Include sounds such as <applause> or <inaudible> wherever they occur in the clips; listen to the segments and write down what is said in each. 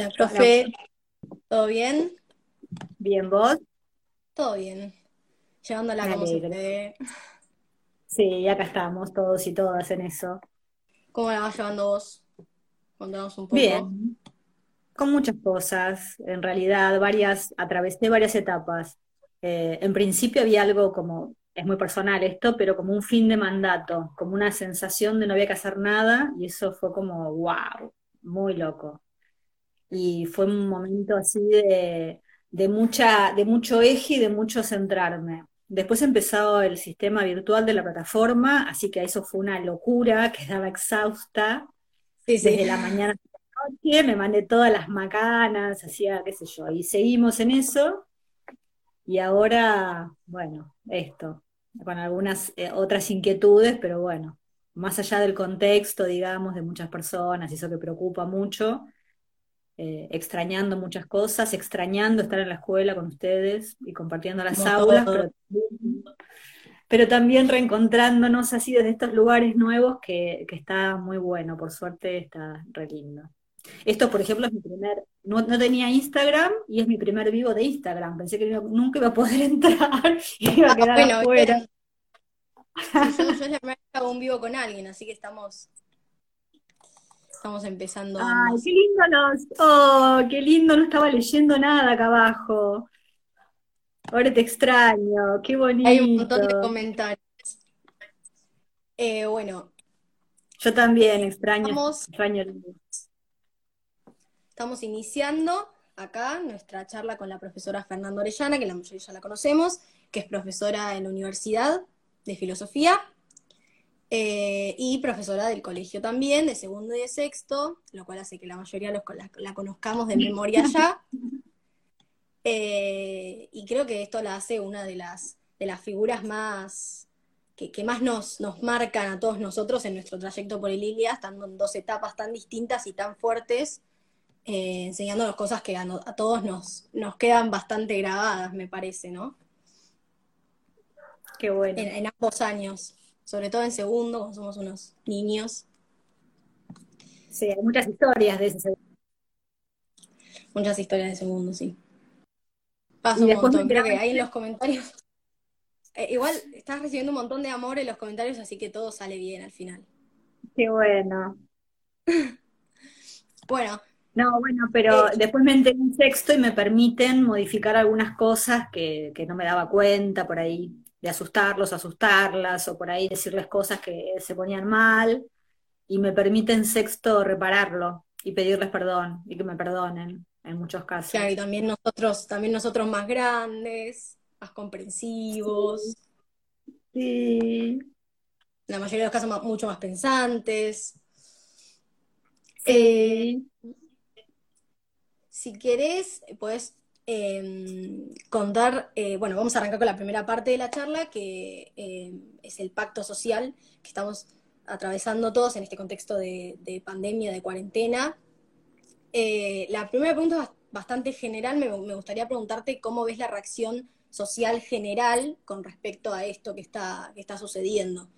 La profe, ¿todo bien? Bien, ¿vos? Todo bien. Llevándola Me como. Sí, acá estamos todos y todas en eso. ¿Cómo la vas llevando vos? Contanos un poco. Bien, con muchas cosas, en realidad, varias, atravesé varias etapas. Eh, en principio había algo como, es muy personal esto, pero como un fin de mandato, como una sensación de no había que hacer nada, y eso fue como, wow, muy loco. Y fue un momento así de, de mucha, de mucho eje y de mucho centrarme. Después empezó el sistema virtual de la plataforma, así que eso fue una locura, <laughs> quedaba exhausta Sí, sí. desde la mañana hasta la noche, me mandé todas las macanas, hacía qué sé yo, y seguimos en eso, y ahora, bueno, esto, con algunas eh, otras inquietudes, pero bueno, más allá del contexto, digamos, de muchas personas, eso que preocupa mucho eh, extrañando muchas cosas, extrañando estar en la escuela con ustedes y compartiendo las Como aulas, pero, pero también reencontrándonos así desde estos lugares nuevos que, que está muy bueno, por suerte está re lindo. Esto, por ejemplo, es mi primer, no, no tenía Instagram y es mi primer vivo de Instagram. Pensé que nunca iba a poder <laughs> entrar y iba a Ah, quedar bueno, afuera. yo, yo es la primera vez que hago un vivo con alguien, así que estamos, estamos empezando Ay, qué lindo los, oh, qué lindo, no estaba leyendo nada acá abajo. Ahora te extraño, qué Hay un montón de bonito. comentarios. Eh, bueno, Yo también extraño, estamos, extraño el- estamos iniciando acá nuestra charla con la profesora Fernanda Orellana, que la mayoría ya la conocemos, que es profesora en la Universidad de Filosofía. Eh, y profesora del colegio también, de segundo y de sexto, lo cual hace que la mayoría los- la, la conozcamos de memoria ya. <laughs> Eh, y creo que esto la hace una de las, de las figuras más que, que más nos, nos marcan a todos nosotros en nuestro trayecto por el estando en dos etapas tan distintas y tan fuertes, eh, enseñándonos cosas que a, no- a todos nos, nos quedan bastante grabadas, me parece, ¿no? Qué bueno. En, en ambos años, sobre todo en segundo, cuando somos unos niños. Sí, hay muchas historias de ese. Muchas historias de segundo, sí. Pasa Y un montón, creo que ahí en los comentarios. <laughs> eh, igual estás recibiendo un montón de amor en los comentarios, así que todo sale bien al final. Qué bueno. <laughs> Bueno, No, bueno, pero eh, después me enteré en sexto y me permiten modificar algunas cosas que, que no me daba cuenta por ahí, de asustarlos, asustarlas, o por ahí decirles cosas que se ponían mal, y me permiten sexto repararlo y pedirles perdón y que me perdonen en muchos claro, y casos. también nosotros, también nosotros más grandes, más comprensivos, Sí, en la mayoría de los casos más- mucho más pensantes. Eh, sí. si querés, puedes contar, eh, bueno, vamos a arrancar con la primera parte de la charla, que eh, es el pacto social que estamos atravesando todos en este contexto de, de pandemia, de cuarentena. Eh, la primera pregunta es bas- bastante general, me, me gustaría preguntarte cómo ves la reacción social general con respecto a esto que está, que está sucediendo.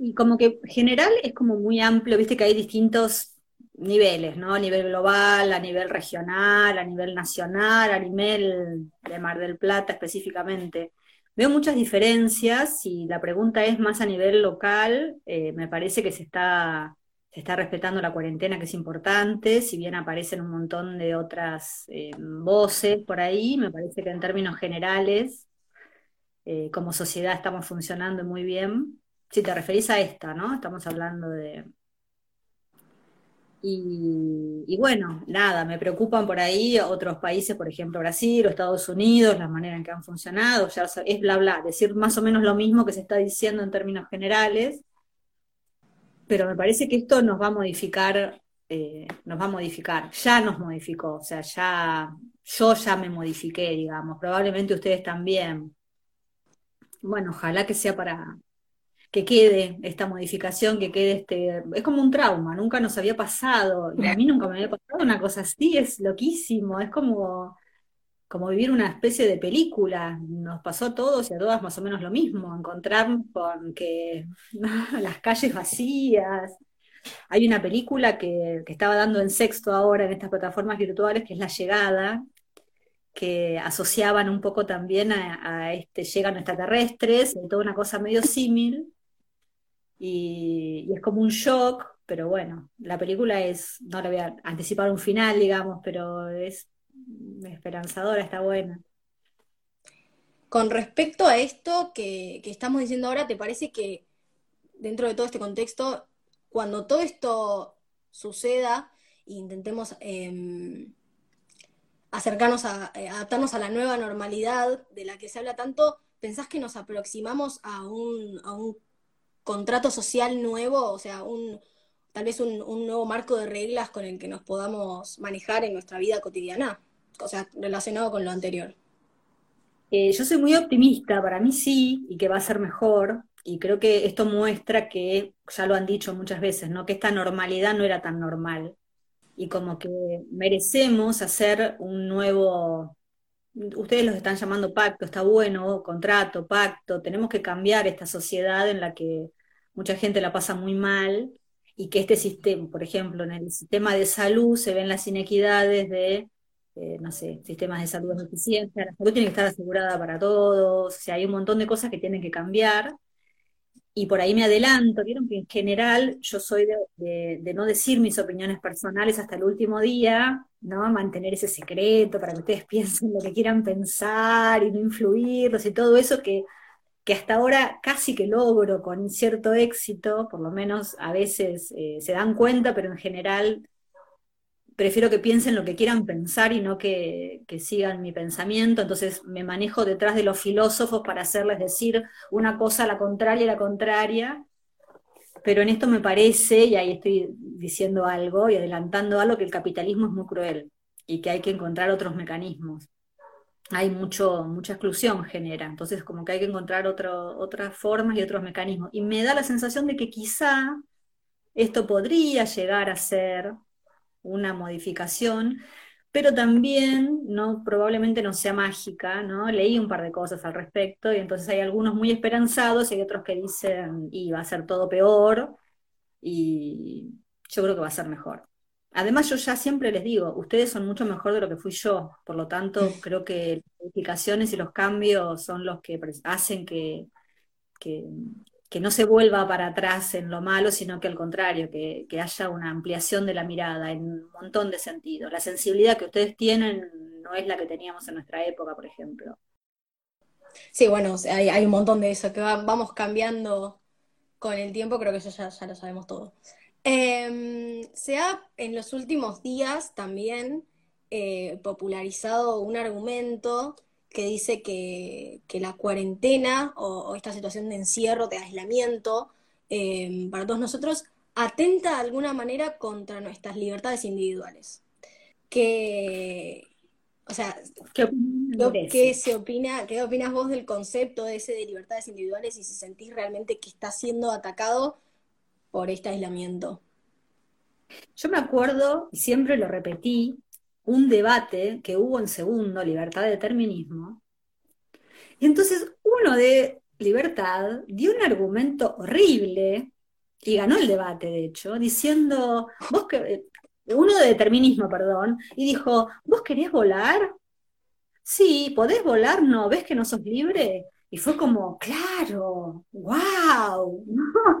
Y como que general es como muy amplio, viste que hay distintos niveles, ¿no? A nivel global, a nivel regional, a nivel nacional, a nivel de Mar del Plata específicamente. Veo muchas diferencias y la pregunta es más a nivel local, eh, me parece que se está, se está respetando la cuarentena, que es importante, si bien aparecen un montón de otras eh, voces por ahí, me parece que en términos generales, eh, como sociedad estamos funcionando muy bien. Si te referís a esta, ¿no? Estamos hablando de... Y, bueno, nada, me preocupan por ahí otros países, por ejemplo Brasil o Estados Unidos, la manera en que han funcionado, es bla bla, decir más o menos lo mismo que se está diciendo en términos generales, pero me parece que esto nos va a modificar, eh, nos va a modificar, ya nos modificó, o sea, ya, yo ya me modifiqué, digamos, probablemente ustedes también. Bueno, ojalá que sea para, que quede esta modificación, que quede este, es como un trauma, nunca nos había pasado, y a mí nunca me había pasado una cosa así, es loquísimo, es como, como vivir una especie de película, nos pasó a todos y a todas más o menos lo mismo, encontrarnos con que <laughs> las calles vacías, Hay una película que, que estaba dando en sexto ahora en estas plataformas virtuales, que es La Llegada, que asociaban un poco también a, este llegan extraterrestres, y toda una cosa medio símil, y, es como un shock, pero bueno, la película es, no le voy a anticipar un final, digamos, pero es esperanzadora, está buena. Con respecto a esto que, estamos diciendo ahora, ¿te parece que dentro de todo este contexto, cuando todo esto suceda e intentemos em, acercarnos a, eh, adaptarnos a la nueva normalidad de la que se habla tanto, ¿pensás que nos aproximamos a un contrato social nuevo? O sea, un, tal vez un, nuevo marco de reglas con el que nos podamos manejar en nuestra vida cotidiana, o sea, relacionado con lo anterior. Eh, yo soy muy optimista, para mí sí, y que va a ser mejor, y creo que esto muestra que, ya lo han dicho muchas veces, ¿no? que esta normalidad no era tan normal, y como que merecemos hacer un nuevo, ustedes los están llamando pacto, está bueno, contrato, pacto, tenemos que cambiar esta sociedad en la que mucha gente la pasa muy mal y que este sistema, por ejemplo, en el sistema de salud se ven las inequidades de, eh, no sé, sistemas de salud eficiencia, la salud tiene que estar asegurada para todos, o sea, hay un montón de cosas que tienen que cambiar y por ahí me adelanto, vieron que en general yo soy de, no decir mis opiniones personales hasta el último día, ¿no? Mantener ese secreto para que ustedes <laughs> piensen lo que quieran pensar y no influirlos y todo eso que, que hasta ahora casi que logro con cierto éxito, por lo menos a veces eh, se dan cuenta, pero en general prefiero que piensen lo que quieran pensar y no que, sigan mi pensamiento, entonces me manejo detrás de los filósofos para hacerles decir una cosa la contraria la contraria, pero en esto me parece, y ahí estoy diciendo algo y adelantando algo, que el capitalismo es muy cruel y que hay que encontrar otros mecanismos. Hay mucho, mucha exclusión genera, entonces como que hay que encontrar otras formas y otros mecanismos. Y me da la sensación de que quizá esto podría llegar a ser una modificación, pero también no, probablemente no sea mágica, ¿no? Leí un par de cosas al respecto y entonces hay algunos muy esperanzados y hay otros que dicen, y va a ser todo peor, y yo creo que va a ser mejor. Además, yo ya siempre les digo, ustedes son mucho mejor de lo que fui yo, por lo tanto, creo que las modificaciones y los cambios son los que hacen que, que, que no se vuelva para atrás en lo malo, sino que al contrario, que, haya una ampliación de la mirada en un montón de sentidos. La sensibilidad que ustedes tienen no es la que teníamos en nuestra época, por ejemplo. Sí, bueno, hay, un montón de eso, que vamos cambiando con el tiempo, creo que eso ya, lo sabemos todo. Em, se ha en los últimos días también eh, popularizado un argumento que dice que, la cuarentena o, esta situación de encierro, de aislamiento, eh, para todos nosotros, atenta de alguna manera contra nuestras libertades individuales. Que, o sea, ¿qué, se opina, ¿qué opinas vos del concepto ese de libertades individuales y si sentís realmente que está siendo atacado por este aislamiento? Yo me acuerdo, y siempre lo repetí, un debate que hubo en segundo, libertad de determinismo, y entonces uno de libertad dio un argumento horrible, y ganó el debate, de hecho, diciendo, vos que, uno de determinismo, perdón, y dijo, ¿vos querés volar? Sí, ¿podés volar? No, ¿ves que no sos libre? Y fue como, claro, wow.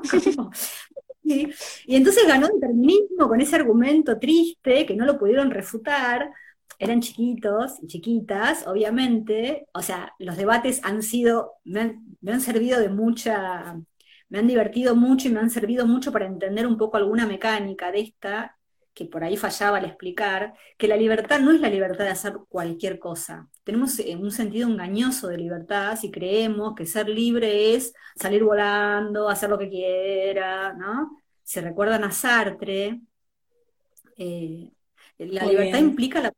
<laughs> Y, entonces ganó determinismo con ese argumento triste que no lo pudieron refutar. Eran chiquitos y chiquitas, obviamente. O sea, los debates han sido, me han, me han servido de mucha, me han divertido mucho y me han servido mucho para entender un poco alguna mecánica de esta, que por ahí fallaba al explicar, que la libertad no es la libertad de hacer cualquier cosa. Tenemos eh, un sentido engañoso de libertad si creemos que ser libre es salir volando, hacer lo que quiera, ¿no? Si recuerdan a Sartre, eh, la libertad implica la,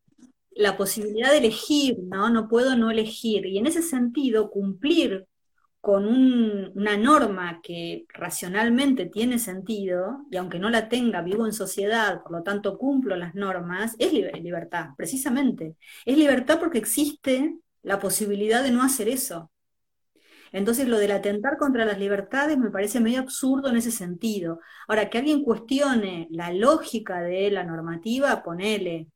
la, posibilidad de elegir, ¿no? No puedo no elegir. Y en ese sentido, cumplir con una norma que racionalmente tiene sentido, y aunque no la tenga, vivo en sociedad, por lo tanto cumplo las normas, es libertad, precisamente. Es libertad porque existe la posibilidad de no hacer eso. Entonces, lo del atentar contra las libertades me parece medio absurdo en ese sentido. Ahora, que alguien cuestione la lógica de la normativa, ponele,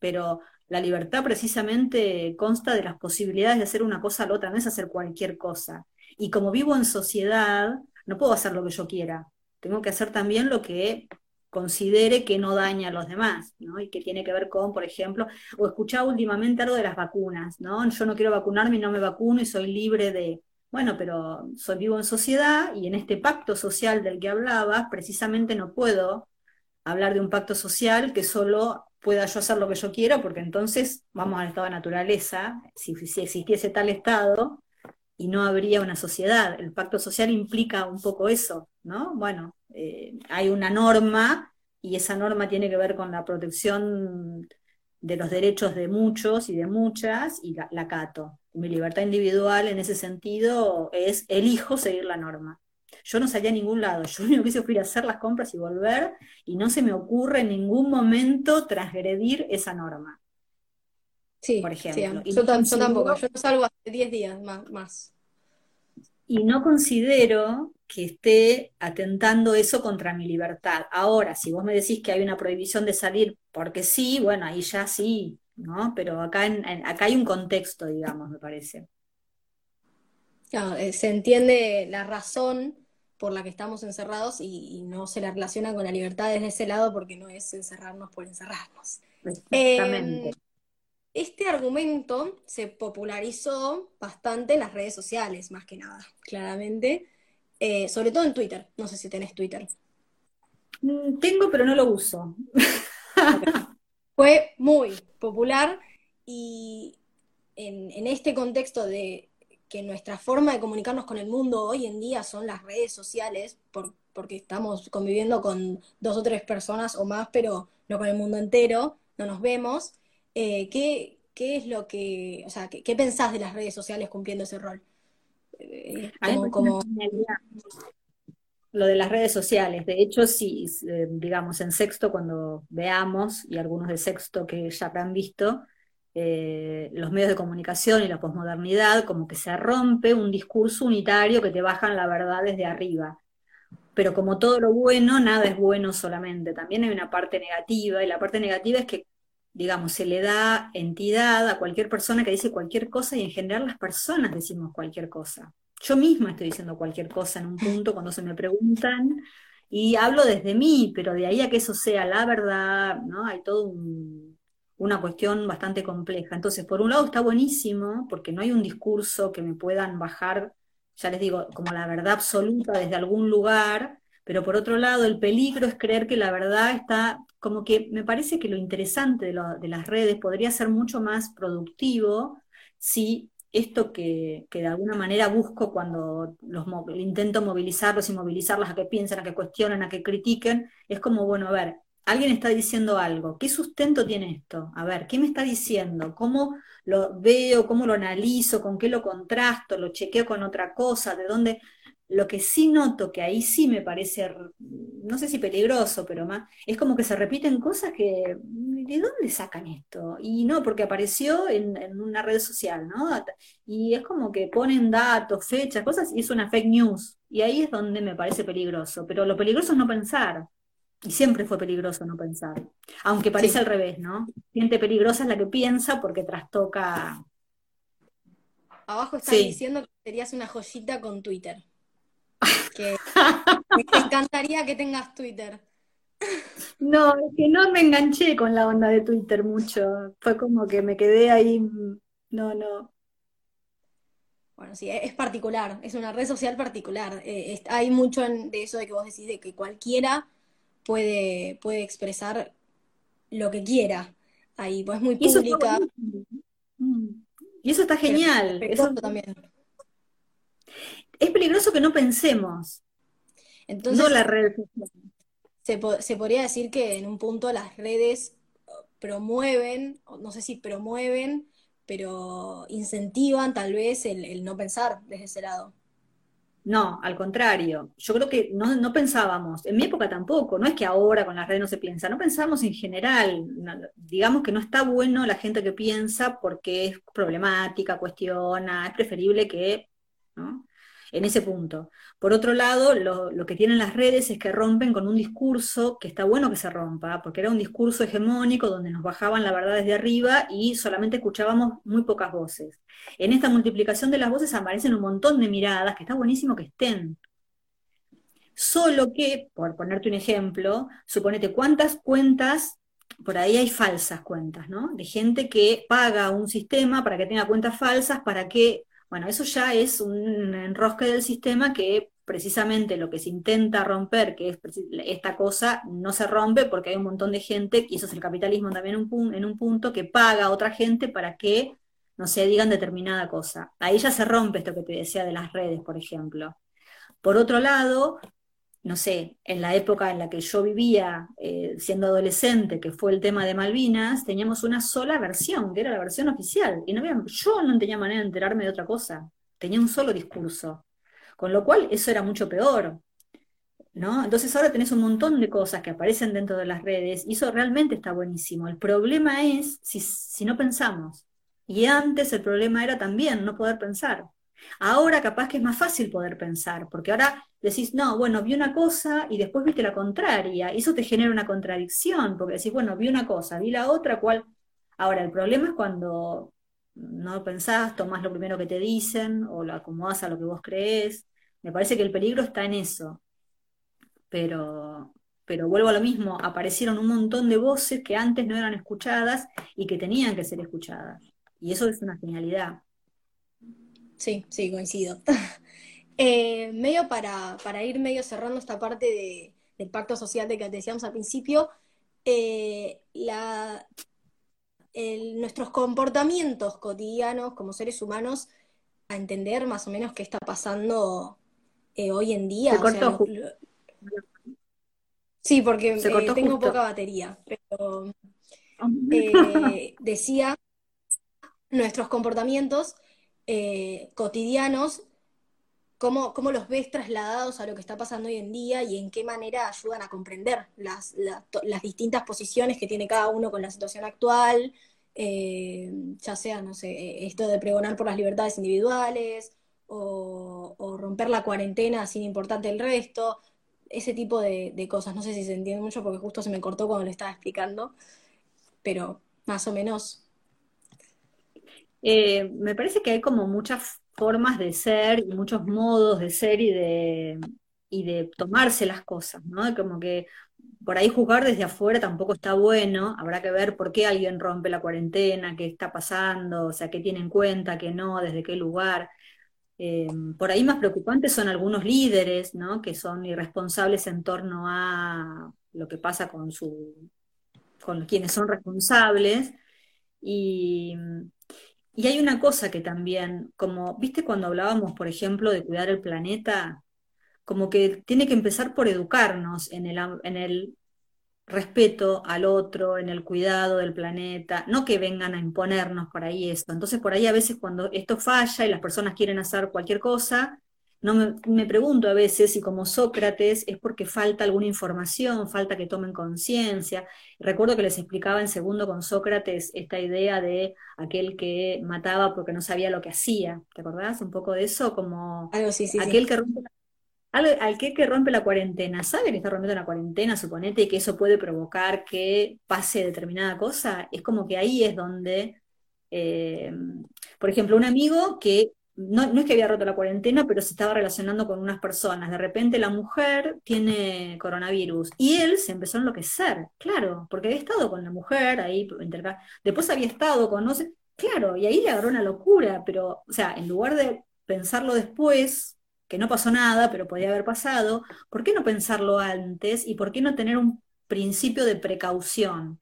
pero la libertad precisamente consta de las posibilidades de hacer una cosa a la otra, no es hacer cualquier cosa. Y como vivo en sociedad, no puedo hacer lo que yo quiera. Tengo que hacer también lo que considere que no daña a los demás, ¿no? Y que tiene que ver con, por ejemplo, o escuchaba últimamente algo de las vacunas, ¿no? Yo no quiero vacunarme y no me vacuno y soy libre de, bueno, pero soy vivo en sociedad y en este pacto social del que hablabas, precisamente no puedo hablar de un pacto social que solo pueda yo hacer lo que yo quiero, porque entonces vamos al estado de naturaleza, si, si existiese tal estado, y no habría una sociedad. El pacto social implica un poco eso, ¿no? Bueno, eh, hay una norma y esa norma tiene que ver con la protección de los derechos de muchos y de muchas y la, la cato. Mi libertad individual en ese sentido es elijo seguir la norma. Yo no salía a ningún lado, yo lo único que hice fue ir a hacer las compras y volver y no se me ocurre en ningún momento transgredir esa norma. Sí, por ejemplo. yo, tampoco, yo salgo hace 10 días más, más. Y no considero que esté atentando eso contra mi libertad. Ahora, si vos me decís que hay una prohibición de salir porque sí, bueno, ahí ya sí, ¿no? Pero acá, en, acá hay un contexto, digamos, me parece. Eh, se entiende la razón por la que estamos encerrados y, no se la relaciona con la libertad desde ese lado porque no es encerrarnos por encerrarnos. Exactamente. Em, este argumento se popularizó bastante en las redes sociales, más que nada, claramente, eh, sobre todo en Twitter. No sé si tenés Twitter. Mm, tengo, pero no lo uso. Fue muy popular y en, este contexto de que nuestra forma de comunicarnos con el mundo hoy en día son las redes sociales, porque estamos conviviendo con dos o tres personas o más, pero no con el mundo entero, no nos vemos. Eh, ¿qué, ¿qué, es lo que, o sea, ¿qué, pensás de las redes sociales cumpliendo ese rol? Eh, como, Lo de las redes sociales, de hecho, sí, eh, digamos, en sexto, cuando veamos, y algunos de sexto que ya habrán visto, los medios de comunicación y la posmodernidad, como que se rompe un discurso unitario que te bajan la verdad desde arriba. Pero como todo lo bueno, nada es bueno solamente, también hay una parte negativa, y la parte negativa es que digamos, se le da entidad a cualquier persona que dice cualquier cosa y en general las personas decimos cualquier cosa. Yo misma estoy diciendo cualquier cosa en un punto cuando se me preguntan y hablo desde mí, pero de ahí a que eso sea la verdad, ¿no? Hay todo una cuestión bastante compleja. Entonces, por un lado está buenísimo porque no hay un discurso que me puedan bajar, ya les digo, como la verdad absoluta desde algún lugar, pero por otro lado, el peligro es creer que la verdad está, como que me parece que lo interesante de, las redes podría ser mucho más productivo si esto que, de alguna manera busco cuando los intento movilizarlos y movilizarlas a que piensen, a que cuestionen, a que critiquen, es como, bueno, a ver, alguien está diciendo algo, ¿qué sustento tiene esto? A ver, ¿qué me está diciendo? ¿Cómo lo veo? ¿Cómo lo analizo? ¿Con qué lo contrasto? ¿Lo chequeo con otra cosa? ¿De dónde? Lo que sí noto que ahí sí me parece, no sé si peligroso, pero más, es como que se repiten cosas que, ¿de dónde sacan esto? Y no, porque apareció en, una red social, ¿no? Y es como que ponen datos, fechas, cosas, y es una fake news. Y ahí es donde me parece peligroso. Pero lo peligroso es no pensar. Y siempre fue peligroso no pensar. Aunque parece al revés, ¿no? Gente peligrosa es la que piensa porque trastoca. Abajo está diciendo que serías una joyita con Twitter <laughs> que me encantaría que tengas Twitter. No, es que no me enganché con la onda de Twitter mucho. Fue como que me quedé ahí. No, no. Bueno, sí, es particular, es una red social particular. Eh, hay mucho de eso de que vos decís de que cualquiera puede, puede expresar lo que quiera ahí, pues es muy pública. Y eso está genial. Eso también es peligroso que no pensemos. Entonces, no la red se, se, podría decir que en un punto las redes promueven, no sé si promueven, pero incentivan tal vez el, no pensar desde ese lado. No, al contrario. Yo creo que no, pensábamos, en mi época tampoco, no es que ahora con las redes no se piensa, no pensábamos en general. digamos que no está bueno la gente que piensa porque es problemática, cuestiona, es preferible que ¿no? En ese punto. Por otro lado, lo, que tienen las redes es que rompen con un discurso que está bueno que se rompa, porque era un discurso hegemónico donde nos bajaban la verdad desde arriba y solamente escuchábamos muy pocas voces. En esta multiplicación de las voces aparecen un montón de miradas que está buenísimo que estén, Solo que, por ponerte un ejemplo, suponete cuántas cuentas, por ahí hay falsas cuentas, ¿no? De gente que paga un sistema para que tenga cuentas falsas, para que, bueno, eso ya es un enrosque del sistema que precisamente lo que se intenta romper, que es esta cosa, no se rompe porque hay un montón de gente, y eso es el capitalismo también en un, punto, que paga a otra gente para que no se digan determinada cosa. Ahí ya se rompe esto que te decía de las redes, por ejemplo. Por otro lado, no sé, en la época en la que yo vivía eh, siendo adolescente, que fue el tema de Malvinas, teníamos una sola versión, que era la versión oficial. Y no había, yo no tenía manera de enterarme de otra cosa. Tenía un solo discurso. Con lo cual, eso era mucho peor. ¿No? Entonces ahora tenés un montón de cosas que aparecen dentro de las redes y eso realmente está buenísimo. El problema es si, si no pensamos. Y antes el problema era también no poder pensar. Ahora capaz que es más fácil poder pensar, porque ahora decís, no, bueno, vi una cosa y después viste la contraria, y eso te genera una contradicción, porque decís, bueno, vi una cosa, vi la otra, ¿cuál? Ahora, el problema es cuando no pensás, tomás lo primero que te dicen o lo acomodás a lo que vos crees. Me parece que el peligro está en eso. Pero, pero vuelvo a lo mismo, aparecieron un montón de voces que antes no eran escuchadas y que tenían que ser escuchadas. Y eso es una genialidad. Sí, sí, coincido. <laughs> Eh, medio para, ir medio cerrando esta parte del pacto social de que decíamos al principio, eh, nuestros comportamientos cotidianos como seres humanos a entender más o menos qué está pasando eh, hoy en día. sí, porque tengo poca batería, pero <laughs> decía nuestros comportamientos cotidianos cómo, los ves trasladados a lo que está pasando hoy en día y en qué manera ayudan a comprender las, distintas posiciones que tiene cada uno con la situación actual, eh, ya sea, no sé, esto de pregonar por las libertades individuales o, romper la cuarentena sin importarte el resto, ese tipo de, cosas. No sé si se entiende mucho porque justo se me cortó cuando le estaba explicando, pero más o menos. Eh, me parece que hay como muchas formas de ser y muchos modos de ser y de, y de tomarse las cosas, ¿no? Como que por ahí juzgar desde afuera tampoco está bueno, habrá que ver por qué alguien rompe la cuarentena, qué está pasando, o sea, qué tiene en cuenta, qué no, desde qué lugar. Eh, por ahí más preocupantes son algunos líderes, ¿no? Que son irresponsables en torno a lo que pasa con su con quienes son responsables y, y hay una cosa que también, como, viste cuando hablábamos, por ejemplo, de cuidar el planeta, como que tiene que empezar por educarnos en el, en el respeto al otro, en el cuidado del planeta, no que vengan a imponernos por ahí esto. Entonces, por ahí a veces cuando esto falla y las personas quieren hacer cualquier cosa, no me, pregunto a veces si como Sócrates es porque falta alguna información, falta que tomen conciencia. Recuerdo que les explicaba en segundo con Sócrates esta idea de aquel que mataba porque no sabía lo que hacía. ¿Te acordás un poco de eso? Como aquel que rompe al, que, rompe la cuarentena, ¿sabe que está rompiendo la cuarentena, suponete, y que eso puede provocar que pase determinada cosa? Es como que ahí es donde, eh, por ejemplo, un amigo que no, es que había roto la cuarentena, pero se estaba relacionando con unas personas. De repente la mujer tiene coronavirus y él se empezó a enloquecer, claro, porque había estado con la mujer ahí, después había estado con, no sé, claro, y ahí le agarró una locura, pero, o sea, en lugar de pensarlo después, que no pasó nada, pero podía haber pasado, ¿por qué no pensarlo antes y por qué no tener un principio de precaución?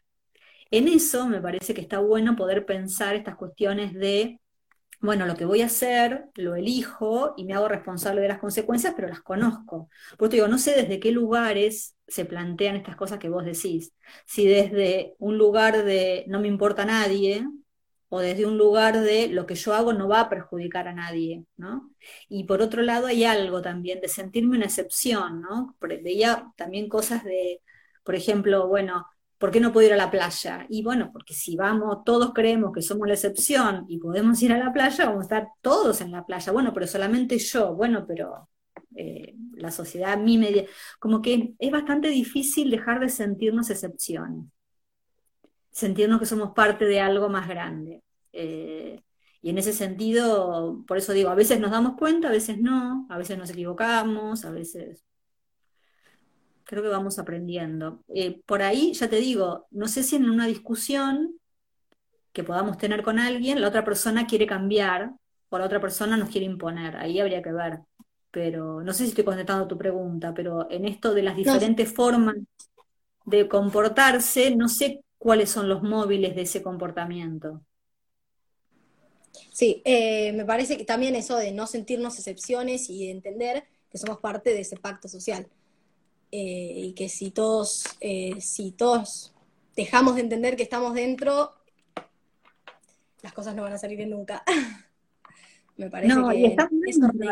En eso me parece que está bueno poder pensar estas cuestiones de bueno, lo que voy a hacer, lo elijo y me hago responsable de las consecuencias, pero las conozco. Por eso digo, no sé desde qué lugares se plantean estas cosas que vos decís. Si desde un lugar de no me importa a nadie, o desde un lugar de lo que yo hago no va a perjudicar a nadie, ¿no? Y por otro lado hay algo también de sentirme una excepción, ¿no? Veía también cosas de, por ejemplo, bueno, ¿por qué no puedo ir a la playa? Y bueno, porque si vamos, todos creemos que somos la excepción y podemos ir a la playa, vamos a estar todos en la playa. Bueno, pero solamente yo, bueno, pero eh, la sociedad a mí me... Como que es bastante difícil dejar de sentirnos excepciones, sentirnos que somos parte de algo más grande. Eh, y en ese sentido, por eso digo, a veces nos damos cuenta, a veces no, a veces nos equivocamos, a veces creo que vamos aprendiendo. Eh, por ahí, ya te digo, no sé si en una discusión que podamos tener con alguien, la otra persona quiere cambiar o la otra persona nos quiere imponer. Ahí habría que ver. Pero no sé si estoy contestando tu pregunta, pero en esto de las diferentes formas de comportarse, no sé cuáles son los móviles de ese comportamiento. Sí, eh, me parece que también eso de no sentirnos excepciones y de entender que somos parte de ese pacto social. Eh, y que si todos, eh, si todos dejamos de entender que estamos dentro, las cosas no van a salir bien nunca. <laughs> Me parece no, que y estamos dentro,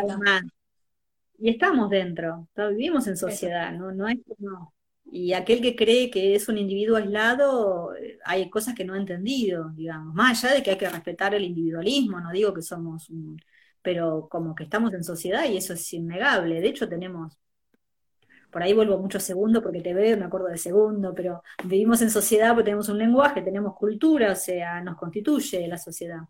Y estamos dentro, vivimos en sociedad, no, no es no. Y aquel que cree que es un individuo aislado, eh, hay cosas que no ha entendido, digamos, más allá de que hay que respetar el individualismo, no digo que somos un, pero como que estamos en sociedad y eso es innegable. De hecho, tenemos por ahí vuelvo mucho segundo porque te veo, me acuerdo de segundo, pero vivimos en sociedad porque tenemos un lenguaje, tenemos cultura, o sea, nos constituye la sociedad.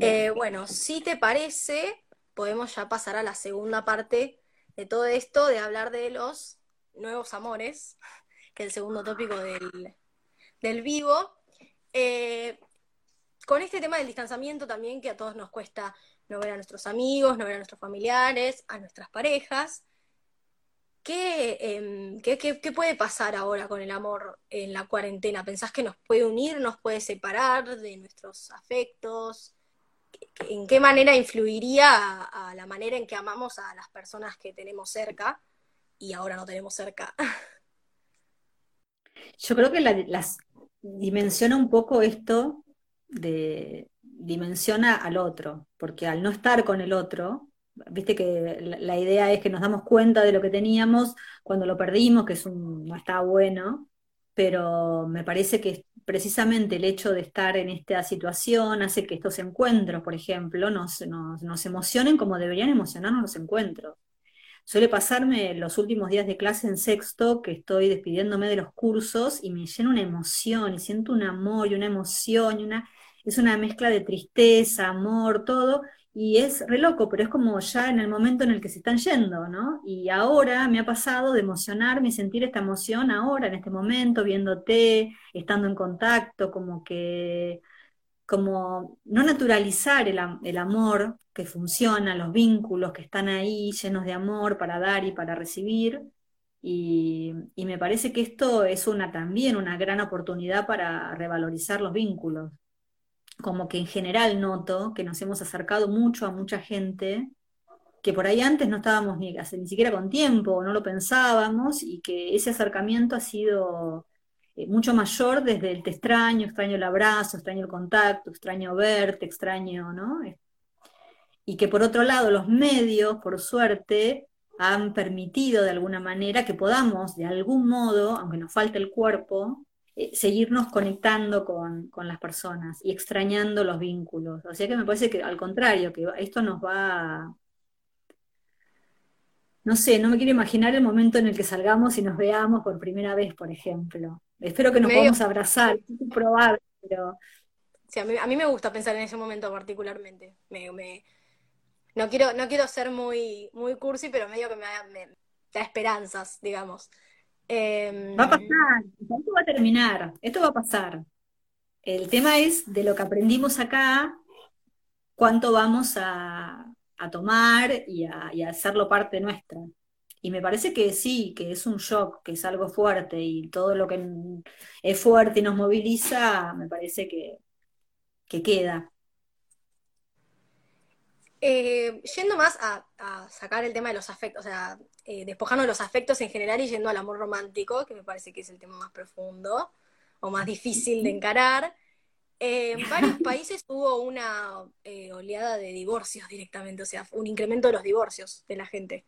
Eh, bueno, si te parece, podemos ya pasar a la segunda parte de todo esto, de hablar de los nuevos amores, que es el segundo tópico del, vivo. Eh, con este tema del distanciamiento también, que a todos nos cuesta no ver a nuestros amigos, no ver a nuestros familiares, a nuestras parejas. Em, ¿Qué, qué, puede pasar ahora con el amor en la cuarentena? ¿Pensás que nos puede unir, nos puede separar de nuestros afectos? ¿En qué manera influiría a, la manera en que amamos a las personas que tenemos cerca y ahora no tenemos cerca? Yo creo que las dimensiona un poco esto de, dimensiona al otro, porque al no estar con el otro, viste que la, idea es que nos damos cuenta de lo que teníamos cuando lo perdimos, que es no está bueno, pero me parece que precisamente el hecho de estar en esta situación hace que estos encuentros, por ejemplo, nos, nos, nos emocionen como deberían emocionarnos los encuentros. Suele pasarme los últimos días de clase en sexto que estoy despidiéndome de los cursos y me llena una emoción y siento un amor y una emoción y una es una mezcla de tristeza, amor, todo, y es re loco, pero es como ya en el momento en el que se están yendo, ¿no? Y ahora me ha pasado de emocionarme y sentir esta emoción ahora, en este momento, viéndote, estando en contacto, como que, como no naturalizar el, amor que funciona, los vínculos que están ahí llenos de amor para dar y para recibir. Y, y, me parece que esto es una también una gran oportunidad para revalorizar los vínculos como que en general noto que nos hemos acercado mucho a mucha gente que por ahí antes no estábamos ni, ni siquiera con tiempo, no lo pensábamos, y que ese acercamiento ha sido eh, mucho mayor desde el te extraño, extraño el abrazo, extraño el contacto, extraño verte, extraño, ¿no? Y que por otro lado los medios, por suerte, han permitido de alguna manera que podamos, de algún modo, aunque nos falte el cuerpo, eh, seguirnos conectando con, las personas y extrañando los vínculos. O sea que me parece que al contrario, que esto nos va... No sé, no me quiero imaginar el momento en el que salgamos y nos veamos por primera vez, por ejemplo. Espero que nos podamos abrazar, es probable, pero... Sí, a mí, me gusta pensar en ese momento particularmente. No, quiero, no quiero ser muy, muy cursi, pero medio que me da esperanzas, digamos. Em, va a pasar, esto va a terminar, esto va a pasar. El tema es de lo que aprendimos acá, cuánto vamos a, tomar y a, hacerlo parte nuestra. Y me parece que sí, que es un shock, que es algo fuerte y todo lo que es fuerte y nos moviliza, me parece que, que queda. Eh, yendo más a, sacar el tema de los afectos, o sea, eh, despojando de los afectos en general y yendo al amor romántico, que me parece que es el tema más profundo o más difícil de encarar. Eh, en <laughs> varios países hubo una oleada de divorcios directamente, o sea, un incremento de los divorcios de la gente.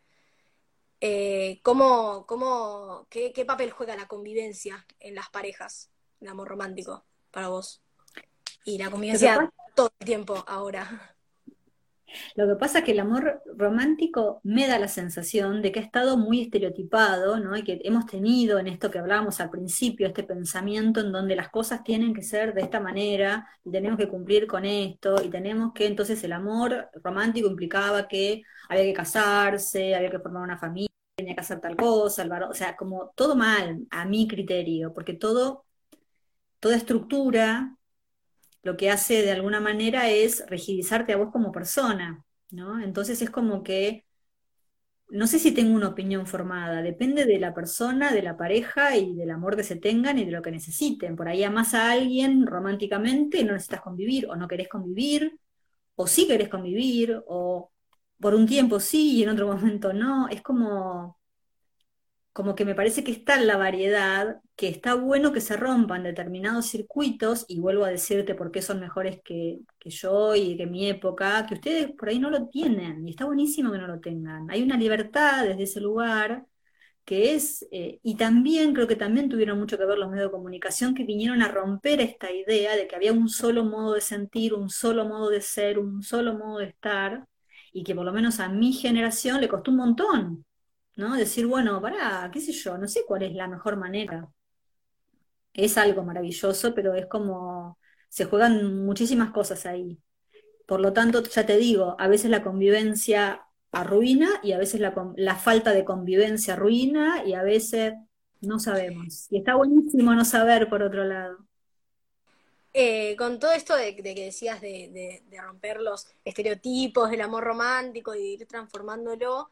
Eh, ¿cómo, cómo, qué, qué, papel juega la convivencia en las parejas, el amor romántico, para vos? Y la convivencia todo el tiempo ahora. Lo que pasa es que el amor romántico me da la sensación de que ha estado muy estereotipado, ¿no? Y que hemos tenido en esto que hablábamos al principio, este pensamiento en donde las cosas tienen que ser de esta manera, y tenemos que cumplir con esto, y tenemos que, entonces el amor romántico implicaba que había que casarse, había que formar una familia, tenía que hacer tal cosa, el o sea, como todo mal, a mi criterio, porque todo, toda estructura lo que hace de alguna manera es rigidizarte a vos como persona, ¿no? Entonces es como que, no sé si tengo una opinión formada, depende de la persona, de la pareja y del amor que se tengan y de lo que necesiten. Por ahí amas a alguien románticamente y no necesitas convivir, o no querés convivir, o sí querés convivir, o por un tiempo sí y en otro momento no. Es como, como que me parece que está en la variedad, que está bueno que se rompan determinados circuitos, y vuelvo a decirte por qué son mejores que, yo y que mi época, que ustedes por ahí no lo tienen, y está buenísimo que no lo tengan. Hay una libertad desde ese lugar que es, eh, y también creo que también tuvieron mucho que ver los medios de comunicación que vinieron a romper esta idea de que había un solo modo de sentir, un solo modo de ser, un solo modo de estar, y que por lo menos a mi generación le costó un montón ¿no? Decir, bueno, pará, qué sé yo, no sé cuál es la mejor manera. Es algo maravilloso, pero es como, se juegan muchísimas cosas ahí. Por lo tanto, ya te digo, a veces la convivencia arruina y a veces la, falta de convivencia arruina y a veces no sabemos. Y está buenísimo no saber por otro lado. Eh, con todo esto de, que decías de, de, romper los estereotipos del amor romántico y de ir transformándolo,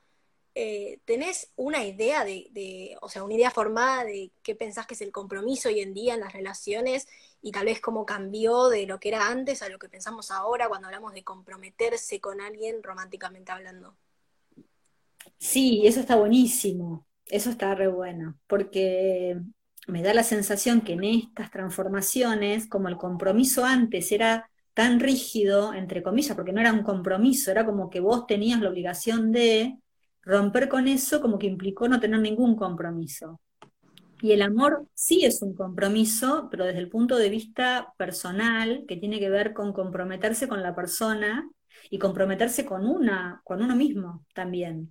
eh, ¿tenés una idea de, o sea, una idea formada de qué pensás que es el compromiso hoy en día en las relaciones y tal vez cómo cambió de lo que era antes a lo que pensamos ahora cuando hablamos de comprometerse con alguien románticamente hablando? Sí, eso está buenísimo, eso está re bueno, porque me da la sensación que en estas transformaciones, como el compromiso antes era tan rígido, entre comillas, porque no era un compromiso, era como que vos tenías la obligación de, romper con eso como que implicó no tener ningún compromiso. Y el amor sí es un compromiso, pero desde el punto de vista personal, que tiene que ver con comprometerse con la persona y comprometerse con una, con uno mismo también.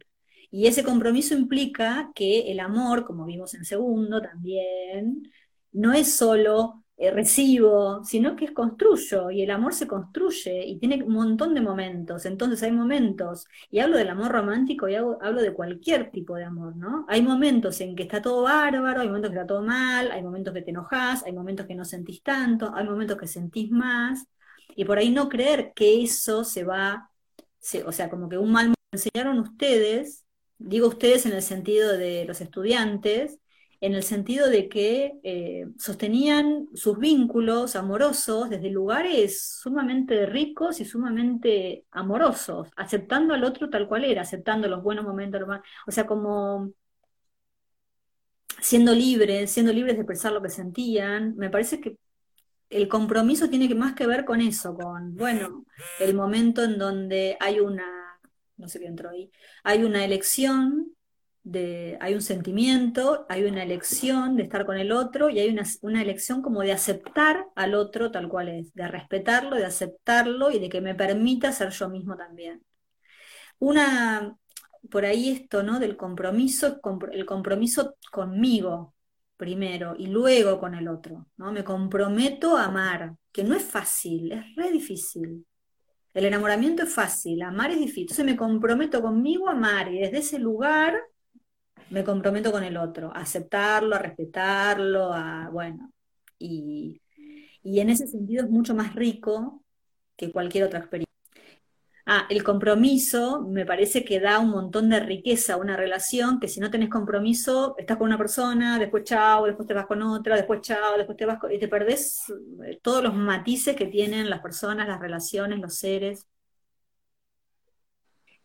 Y ese compromiso implica que el amor, como vimos en segundo también, no es solo eh, recibo, sino que es construyo y el amor se construye y tiene un montón de momentos. Entonces hay momentos, y hablo del amor romántico y hablo de cualquier tipo de amor, ¿no? Hay momentos en que está todo bárbaro, hay momentos que está todo mal, hay momentos que te enojas, hay momentos que no sentís tanto, hay momentos que sentís más, y por ahí no creer que eso se va, o sea, como que un mal enseñaron ustedes, digo ustedes en el sentido de los estudiantes, en el sentido de que eh, sostenían sus vínculos amorosos desde lugares sumamente ricos y sumamente amorosos, aceptando al otro tal cual era, aceptando los buenos momentos, o sea, como siendo libres, siendo libres de expresar lo que sentían, me parece que el compromiso tiene que más que ver con eso, con, bueno, el momento en donde hay una, no sé qué entró ahí, hay una elección hay un sentimiento, hay una elección de estar con el otro y hay una, elección como de aceptar al otro tal cual es, de respetarlo, de aceptarlo y de que me permita ser yo mismo también. Una, por ahí esto, ¿no? Del compromiso, el compromiso conmigo primero y luego con el otro, ¿no? Me comprometo a amar, que no es fácil, es re difícil. El enamoramiento es fácil, amar es difícil. Entonces me comprometo conmigo a amar y desde ese lugar me comprometo con el otro, a aceptarlo, a respetarlo, a, bueno, y, en ese sentido es mucho más rico que cualquier otra experiencia. Ah, el compromiso me parece que da un montón de riqueza a una relación, que si no tenés compromiso, estás con una persona, después chao, después te vas con otra, después chao, después te vas con... y te perdés eh, todos los matices que tienen las personas, las relaciones, los seres.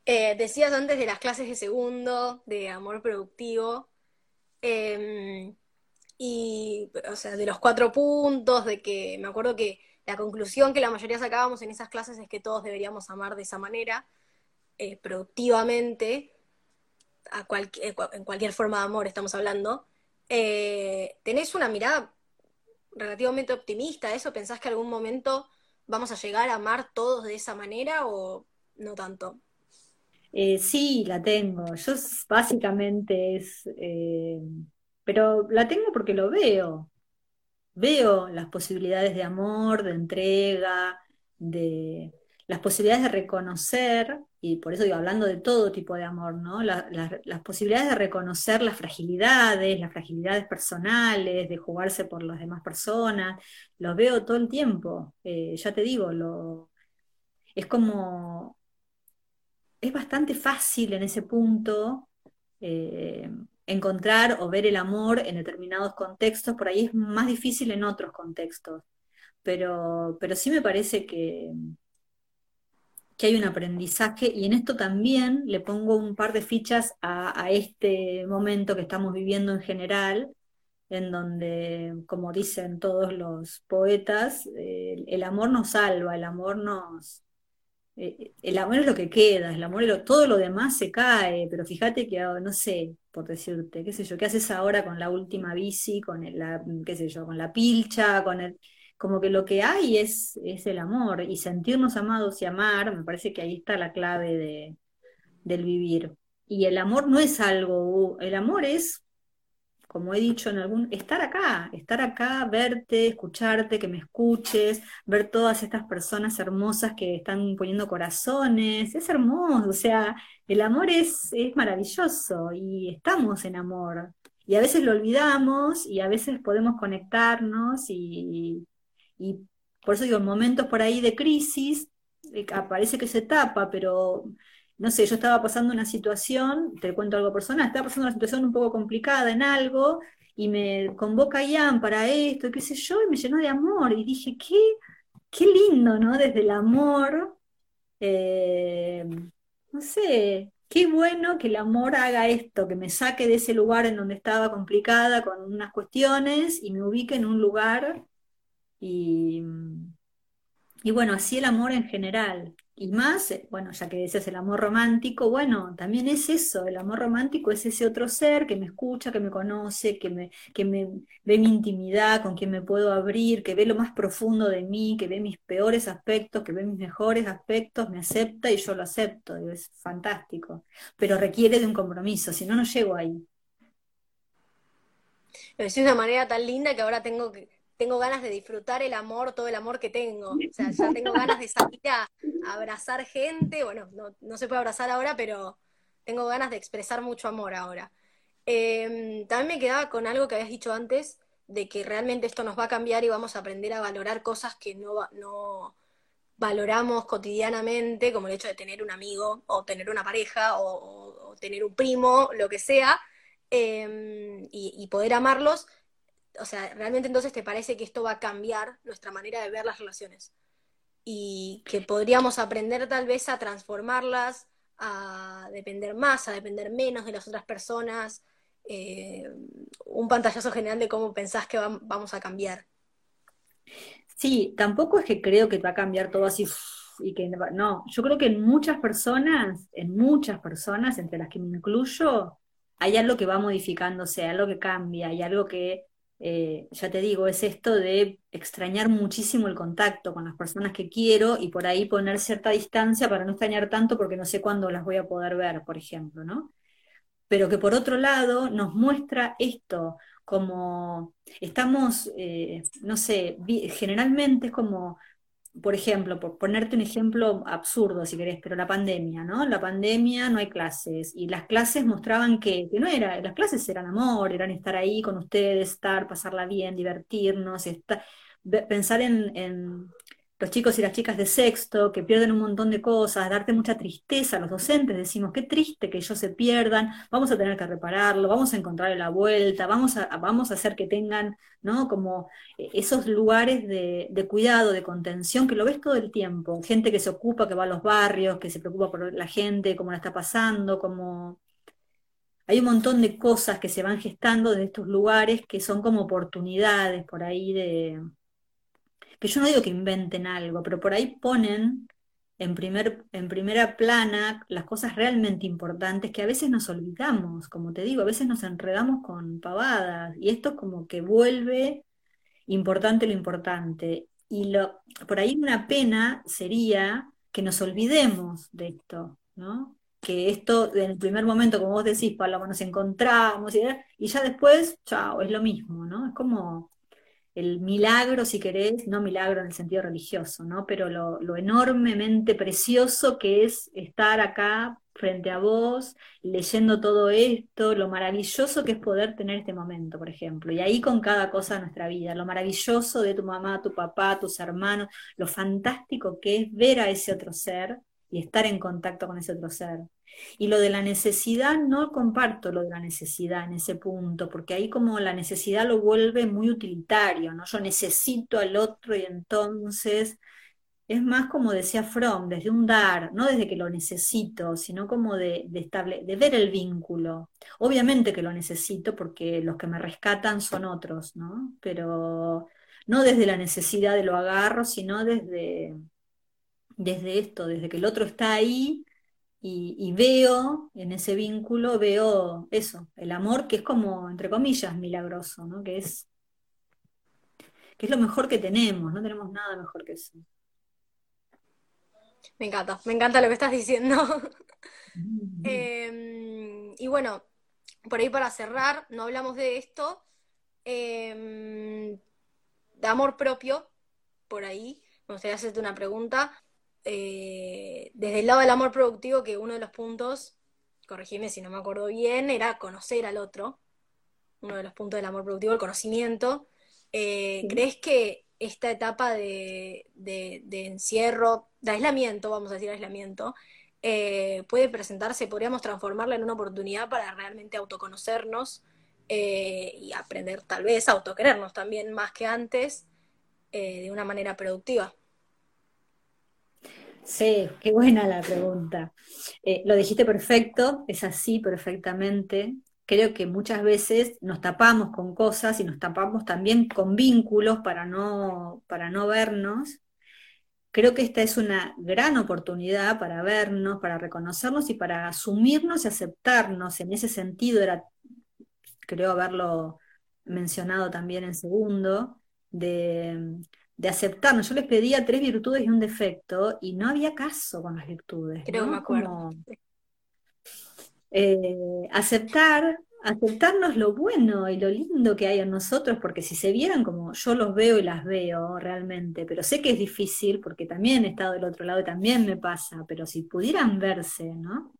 Eh, decías antes de las clases de segundo, de amor productivo, em, y, o sea, de los cuatro puntos, de que me acuerdo que la conclusión que la mayoría sacábamos en esas clases es que todos deberíamos amar de esa manera, eh, productivamente. en cualquier forma de amor estamos hablando, eh, ¿tenés una mirada relativamente optimista eso? ¿Pensás que algún momento vamos a llegar a amar todos de esa manera o no tanto? Eh, sí, la tengo. Yo básicamente es, eh, pero la tengo porque lo veo. Veo las posibilidades de amor, de entrega, de las posibilidades de reconocer, y por eso digo, hablando de todo tipo de amor, ¿no? las posibilidades de reconocer las fragilidades, las fragilidades personales, de jugarse por las demás personas, los veo todo el tiempo. Eh, ya te digo, lo, es como, es bastante fácil en ese punto. Eh, encontrar o ver el amor en determinados contextos, por ahí es más difícil en otros contextos. Pero, pero sí me parece que, que hay un aprendizaje y en esto también le pongo un par de fichas a, este momento que estamos viviendo en general, en donde, como dicen todos los poetas, el amor nos salva, el amor nos... Eh, el amor es lo que queda, el amor es todo lo demás se cae, pero fíjate que, no sé, por decirte, qué sé yo, ¿qué haces ahora con la última bici, con la, qué sé yo, con la pilcha, con el como que lo que hay es, es el amor y sentirnos amados y amar, me parece que ahí está la clave de, del vivir. Y el amor no es algo, el amor es, como he dicho en algún, estar acá, estar acá, verte, escucharte, que me escuches, ver todas estas personas hermosas que están poniendo corazones, es hermoso, o sea, el amor es, es maravilloso y estamos en amor. Y a veces lo olvidamos y a veces podemos conectarnos y, por eso digo, en momentos por ahí de crisis, eh, parece que se tapa, pero no sé, yo estaba pasando una situación, te cuento algo personal, estaba pasando una situación un poco complicada en algo y me convoca Ian para esto, qué sé yo, y me llenó de amor y dije, qué, qué lindo, ¿no? Desde el amor, eh, no sé, qué bueno que el amor haga esto, que me saque de ese lugar en donde estaba complicada con unas cuestiones y me ubique en un lugar y, y bueno, así el amor en general. Y más, eh, bueno, ya que decías el amor romántico, bueno, también es eso, el amor romántico es ese otro ser que me escucha, que me conoce, que me, que me ve mi intimidad, con quien me puedo abrir, que ve lo más profundo de mí, que ve mis peores aspectos, que ve mis mejores aspectos, me acepta y yo lo acepto, es fantástico, pero requiere de un compromiso, si no, no llego ahí. Lo una manera tan linda que ahora tengo que, tengo ganas de disfrutar el amor, todo el amor que tengo. O sea, ya tengo <laughs> ganas de salir a, abrazar gente. Bueno, no, se puede abrazar ahora, pero tengo ganas de expresar mucho amor ahora. Em, también me quedaba con algo que habías dicho antes, de que realmente esto nos va a cambiar y vamos a aprender a valorar cosas que no, no valoramos cotidianamente, como el hecho de tener un amigo, o tener una pareja, o, tener un primo, lo que sea, em, y poder amarlos o sea, realmente entonces te parece que esto va a cambiar nuestra manera de ver las relaciones y que podríamos aprender tal vez a transformarlas, a depender más, a depender menos de las otras personas, eh, un pantallazo general de cómo pensás que vamos a cambiar. Sí, tampoco es que creo que va a cambiar todo así y que no, yo creo que en muchas personas, en muchas personas, entre las que me incluyo, hay algo que va modificándose, algo que cambia, hay algo que eh, ya te digo, es esto de extrañar muchísimo el contacto con las personas que quiero y por ahí poner cierta distancia para no extrañar tanto porque no sé cuándo las voy a poder ver, por ejemplo, ¿no? Pero que por otro lado nos muestra esto, como estamos, eh, no sé, generalmente es como por ejemplo, por ponerte un ejemplo absurdo si querés, pero la pandemia, ¿no? La pandemia no hay clases y las clases mostraban que, no era, las clases eran amor, eran estar ahí con ustedes, estar, pasarla bien, divertirnos, pensar en los chicos y las chicas de sexto que pierden un montón de cosas, darte mucha tristeza los docentes, decimos, qué triste que ellos se pierdan, vamos a tener que repararlo, vamos a encontrarle la vuelta, vamos a, vamos a hacer que tengan, ¿no? Como eh, esos lugares de, de, cuidado, de contención, que lo ves todo el tiempo, gente que se ocupa, que va a los barrios, que se preocupa por la gente, cómo la está pasando, como... Hay un montón de cosas que se van gestando de estos lugares que son como oportunidades por ahí de, que yo no digo que inventen algo, pero por ahí ponen en, primer, en primera plana las cosas realmente importantes que a veces nos olvidamos, como te digo, a veces nos enredamos con pavadas y esto como que vuelve importante lo importante. Y lo, por ahí una pena sería que nos olvidemos de esto, ¿no? Que esto, en el primer momento, como vos decís, Paloma, nos encontramos y, y ya después, chao, es lo mismo, ¿no? Es como el milagro, si querés, no milagro en el sentido religioso, ¿no? Pero lo, enormemente precioso que es estar acá frente a vos, leyendo todo esto, lo maravilloso que es poder tener este momento, por ejemplo, y ahí con cada cosa de nuestra vida, lo maravilloso de tu mamá, tu papá, tus hermanos, lo fantástico que es ver a ese otro ser y estar en contacto con ese otro ser. Y lo de la necesidad, no comparto lo de la necesidad en ese punto, porque ahí como la necesidad lo vuelve muy utilitario, ¿no? Yo necesito al otro y entonces es más como decía Fromm, desde un dar, no desde que lo necesito, sino como de, de, de ver el vínculo. Obviamente que lo necesito porque los que me rescatan son otros, ¿no? Pero no desde la necesidad de lo agarro, sino desde, desde esto, desde que el otro está ahí y, veo en ese vínculo, veo eso, el amor que es como, entre comillas, milagroso, ¿no? Que es, que es lo mejor que tenemos, no tenemos nada mejor que eso. Me encanta, me encanta lo que estás diciendo. <laughs> Em, y bueno, por ahí para cerrar, no hablamos de esto, em, de amor propio, por ahí, me gustaría hacerte una pregunta. Eh, desde el lado del amor productivo, que uno de los puntos, corregime si no me acuerdo bien, era conocer al otro. Uno de los puntos del amor productivo, el conocimiento. Eh, ¿Crees que esta etapa de, encierro, de aislamiento, vamos a decir aislamiento, eh, puede presentarse, podríamos transformarla en una oportunidad para realmente autoconocernos y aprender tal vez a autoquerernos también más que antes de una manera productiva? Sí, qué buena la pregunta. Eh, lo dijiste perfecto, es así perfectamente. Creo que muchas veces nos tapamos con cosas y nos tapamos también con vínculos para no, para no vernos. Creo que esta es una gran oportunidad para vernos, para reconocernos y para asumirnos y aceptarnos. En ese sentido, era, creo haberlo mencionado también en segundo, de de aceptarnos. Yo les pedía tres virtudes y un defecto y no había caso con las virtudes. Creo que me acuerdo. Eh, aceptar, aceptarnos lo bueno y lo lindo que hay en nosotros, porque si se vieran como yo los veo y las veo realmente, pero sé que es difícil porque también he estado del otro lado y también me pasa, pero si pudieran verse, ¿no?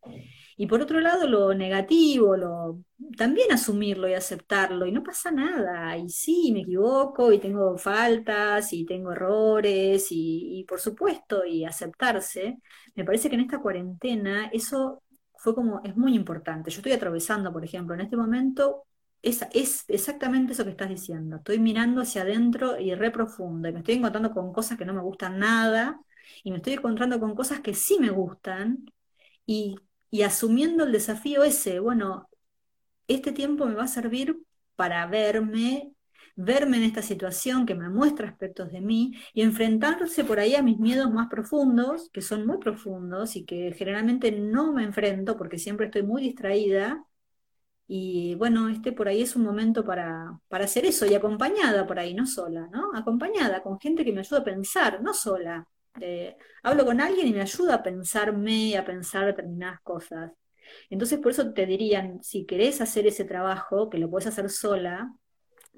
Y por otro lado, lo negativo, lo, también asumirlo y aceptarlo, y no pasa nada. Y sí, me equivoco, y tengo faltas, y tengo errores, y, por supuesto, y aceptarse. Me parece que en esta cuarentena eso fue como, es muy importante. Yo estoy atravesando, por ejemplo, en este momento, es, es exactamente eso que estás diciendo. Estoy mirando hacia adentro y re profundo, y me estoy encontrando con cosas que no me gustan nada, y me estoy encontrando con cosas que sí me gustan, y y asumiendo el desafío ese, bueno, este tiempo me va a servir para verme, verme en esta situación que me muestra aspectos de mí y enfrentarse por ahí a mis miedos más profundos, que son muy profundos y que generalmente no me enfrento porque siempre estoy muy distraída. Y bueno, este por ahí es un momento para, para hacer eso y acompañada por ahí, no sola, ¿no? Acompañada con gente que me ayuda a pensar, no sola hablo con alguien y me ayuda a pensarme, a pensar determinadas cosas. Entonces, por eso te dirían, si querés hacer ese trabajo, que lo puedes hacer sola,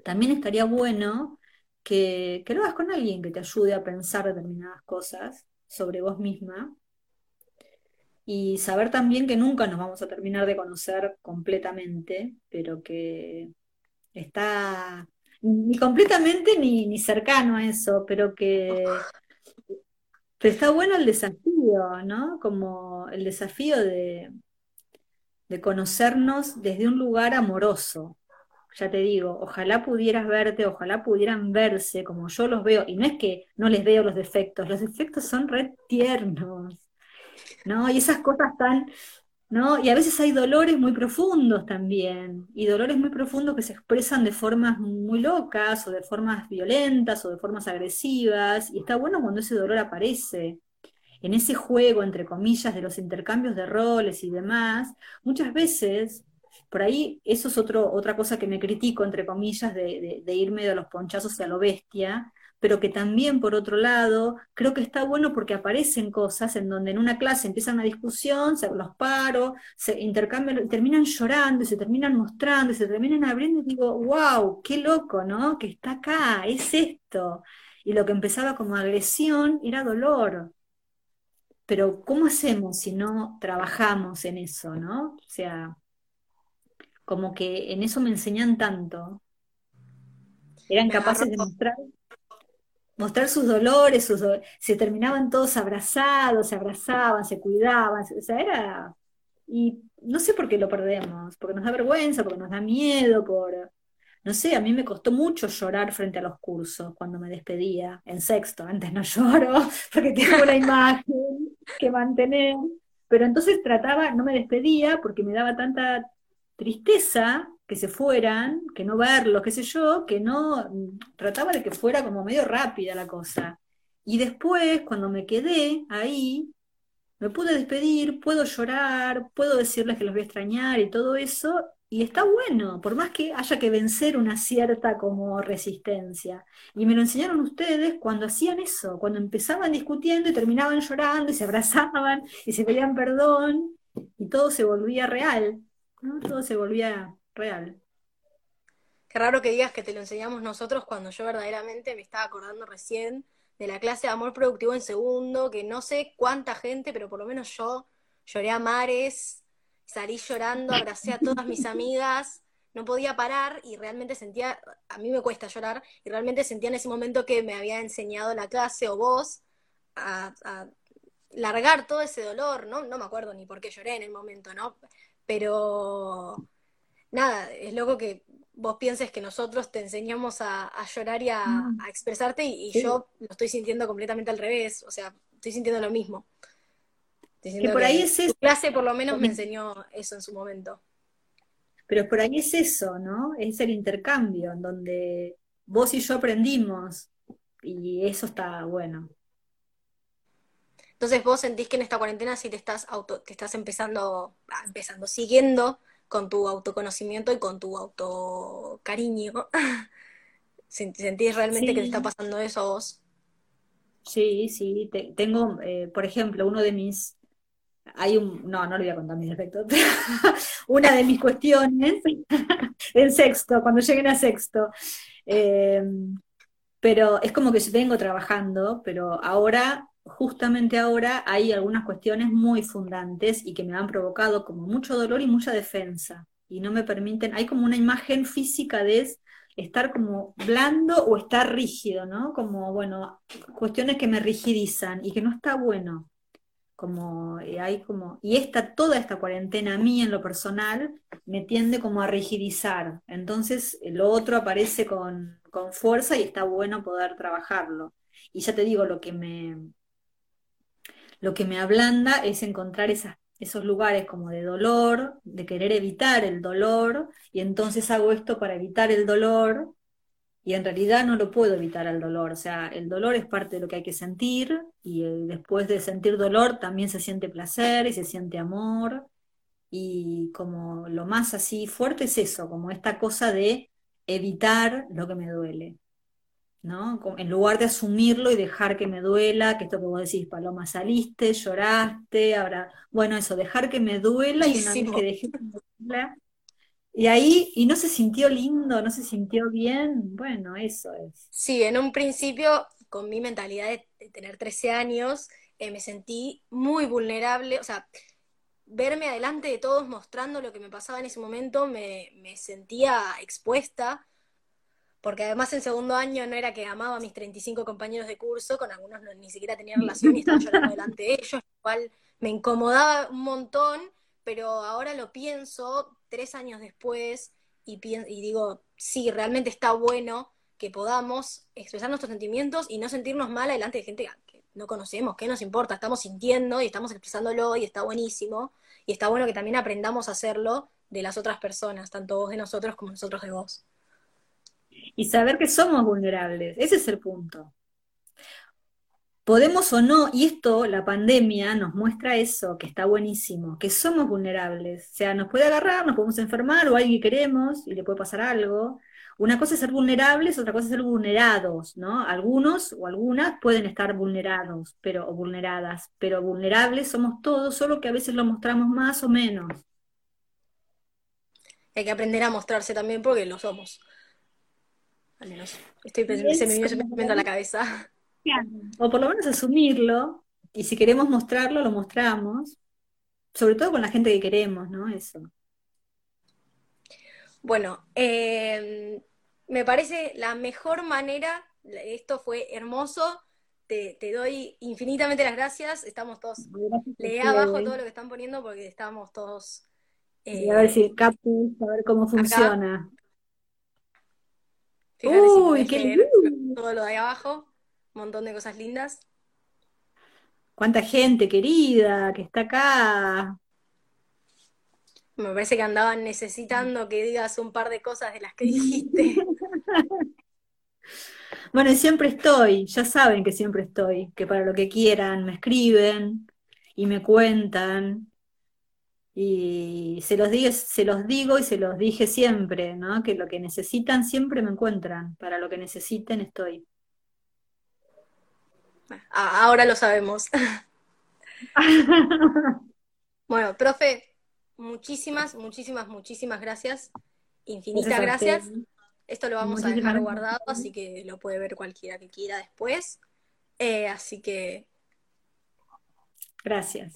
también estaría bueno que, que lo hagas con alguien que te ayude a pensar determinadas cosas sobre vos misma y saber también que nunca nos vamos a terminar de conocer completamente, pero que está ni completamente ni, ni cercano a eso, pero que pero está bueno el desafío, ¿no? Como el desafío de, de conocernos desde un lugar amoroso. Ya te digo, ojalá pudieras verte, ojalá pudieran verse como yo los veo. Y no es que no les veo los defectos, los defectos son re tiernos, ¿no? Y esas cosas tan ¿no? Y a veces hay dolores muy profundos también, y dolores muy profundos que se expresan de formas muy locas, o de formas violentas, o de formas agresivas, y está bueno cuando ese dolor aparece. en ese juego, entre comillas, de los intercambios de roles y demás, muchas veces, por ahí, eso es otro, otra cosa que me critico, entre comillas, de, de, irme de los ponchazos a lo bestia, pero que también, por otro lado, creo que está bueno porque aparecen cosas en donde en una clase empieza una discusión, se los paro, se intercambian, terminan llorando se terminan mostrando se terminan abriendo y digo, wow, qué loco, ¿no? Que está acá, es esto. Y lo que empezaba como agresión era dolor. Pero ¿cómo hacemos si no trabajamos en eso, ¿no? O sea, como que en eso me enseñan tanto. Eran capaces de mostrar mostrar sus dolores, sus se terminaban todos abrazados, se abrazaban, se cuidaban, o sea, era... Y no sé por qué lo perdemos, porque nos da vergüenza, porque nos da miedo, por... No sé, a mí me costó mucho llorar frente a los cursos cuando me despedía, en sexto, antes no <laughs> lloro, porque tengo una imagen que mantener, pero entonces trataba, no me despedía porque me daba tanta tristeza que se fueran, que no verlos, qué sé yo, que no, trataba de que fuera como medio rápida la cosa. Y después, cuando me quedé ahí, me pude despedir, puedo llorar, puedo decirles que los voy a extrañar y todo eso, y está bueno, por más que haya que vencer una cierta como resistencia. Y me lo enseñaron ustedes cuando hacían eso, cuando empezaban discutiendo y terminaban llorando y se abrazaban y se pedían perdón y todo se volvía real, ¿no? Todo se volvía real. Qué raro que digas que te lo enseñamos nosotros cuando yo verdaderamente me estaba acordando recién de la clase de amor productivo en segundo, que no sé cuánta gente, pero por lo menos yo lloré a mares, salí llorando, abracé a todas mis amigas, no podía parar y realmente sentía, a mí me cuesta llorar, y realmente sentía en ese momento que me había enseñado la clase o vos a, a largar todo ese dolor, ¿no? No me acuerdo ni por qué lloré en el momento, ¿no? Pero nada, es loco que vos pienses que nosotros te enseñamos a, llorar y a, mm. expresarte y, yo lo estoy sintiendo completamente al revés, o sea, estoy sintiendo lo mismo. que por ahí es eso. clase por lo menos me enseñó eso en su momento. Pero por ahí es eso, ¿no? Es el intercambio, en donde vos y yo aprendimos y eso está bueno. Entonces vos sentís que en esta cuarentena sí te estás auto, te estás empezando, ah, empezando, siguiendo con tu autoconocimiento y con tu autocariño. <laughs> ¿Sentís realmente que te está pasando eso a vos? Sí, sí, tengo, eh, por ejemplo, uno de mis, hay un, no, no le voy a contar mis defectos, <laughs> una de mis cuestiones <laughs> en sexto, cuando lleguen a sexto, eh, pero es como que yo vengo trabajando, pero ahora justamente ahora hay algunas cuestiones muy fundantes y que me han provocado como mucho dolor y mucha defensa. Y no me permiten, hay como una imagen física de estar como blando o estar rígido, ¿no? Como, bueno, cuestiones que me rigidizan y que no está bueno. Como eh, hay como, y esta, toda esta cuarentena a mí en lo personal me tiende como a rigidizar. Entonces lo otro aparece con, con fuerza y está bueno poder trabajarlo. Y ya te digo, lo que me, lo que me ablanda es encontrar esos lugares como de dolor, de querer evitar el dolor, y entonces hago esto para evitar el dolor, y en realidad no lo puedo evitar el dolor, o sea, el dolor es parte de lo que hay que sentir, y eh, después de sentir dolor también se siente placer y se siente amor, y como lo más así fuerte es eso, como esta cosa de evitar lo que me duele. ¿No? En lugar de asumirlo y dejar que me duela, que esto que vos decís, Paloma, saliste, lloraste, ahora, bueno, eso, dejar que me duela y una vez que dejé que me duela, y ahí, y no se sintió lindo, no se sintió bien, bueno, eso es. Sí, en un principio, con mi mentalidad de, tener 13 años, eh, me sentí muy vulnerable, o sea, verme adelante de todos mostrando lo que me pasaba en ese momento, me, me sentía expuesta porque además en segundo año no era que amaba a mis 35 compañeros de curso, con algunos ni siquiera tenía relación y estaba llorando <laughs> delante de ellos, lo cual me incomodaba un montón, pero ahora lo pienso tres años después y, y digo, sí, realmente está bueno que podamos expresar nuestros sentimientos y no sentirnos mal delante de gente que no conocemos, que nos importa, estamos sintiendo y estamos expresándolo y está buenísimo, y está bueno que también aprendamos a hacerlo de las otras personas, tanto vos de nosotros como nosotros de vos y saber que somos vulnerables. Ese es el punto. podemos o no, y esto, la pandemia nos muestra eso, que está buenísimo, que somos vulnerables. O sea, nos puede agarrar, nos podemos enfermar o alguien que queremos y le puede pasar algo. Una cosa es ser vulnerables, otra cosa es ser vulnerados, ¿no? Algunos o algunas pueden estar vulnerados, pero, o vulneradas, pero vulnerables somos todos, solo que a veces lo mostramos más o menos. Hay que aprender a mostrarse también porque lo somos. Al menos, estoy se me a la cabeza. O por lo menos asumirlo, y si queremos mostrarlo, lo mostramos, sobre todo con la gente que queremos, ¿no? Eso. Bueno, em, me parece la mejor manera, esto fue hermoso, te, doy infinitamente las gracias, estamos todos, leí abajo todo lo que están poniendo porque estamos todos... a ver si capto, a ver cómo funciona. Uy, qué Todo lo de ahí abajo un montón de cosas lindas. Cuánta gente querida que está acá. Me parece que andaban necesitando que digas un par de cosas de las que dijiste. <laughs> bueno, siempre estoy, ya saben que siempre estoy, que para lo que quieran me escriben y me cuentan. Y se los, digo, se los digo y se los dije siempre, ¿no? Que lo que necesitan siempre me encuentran. Para lo que necesiten estoy. Ahora lo sabemos. <laughs> bueno, profe, muchísimas, muchísimas, muchísimas gracias. Infinitas gracias. Esto lo vamos a dejar guardado, así que lo puede ver cualquiera que quiera después. Eh, así que. Gracias.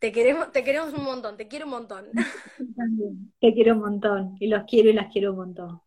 Te queremos, te queremos un montón, te quiero un montón. <laughs> Te quiero un montón, y los quiero y las quiero un montón.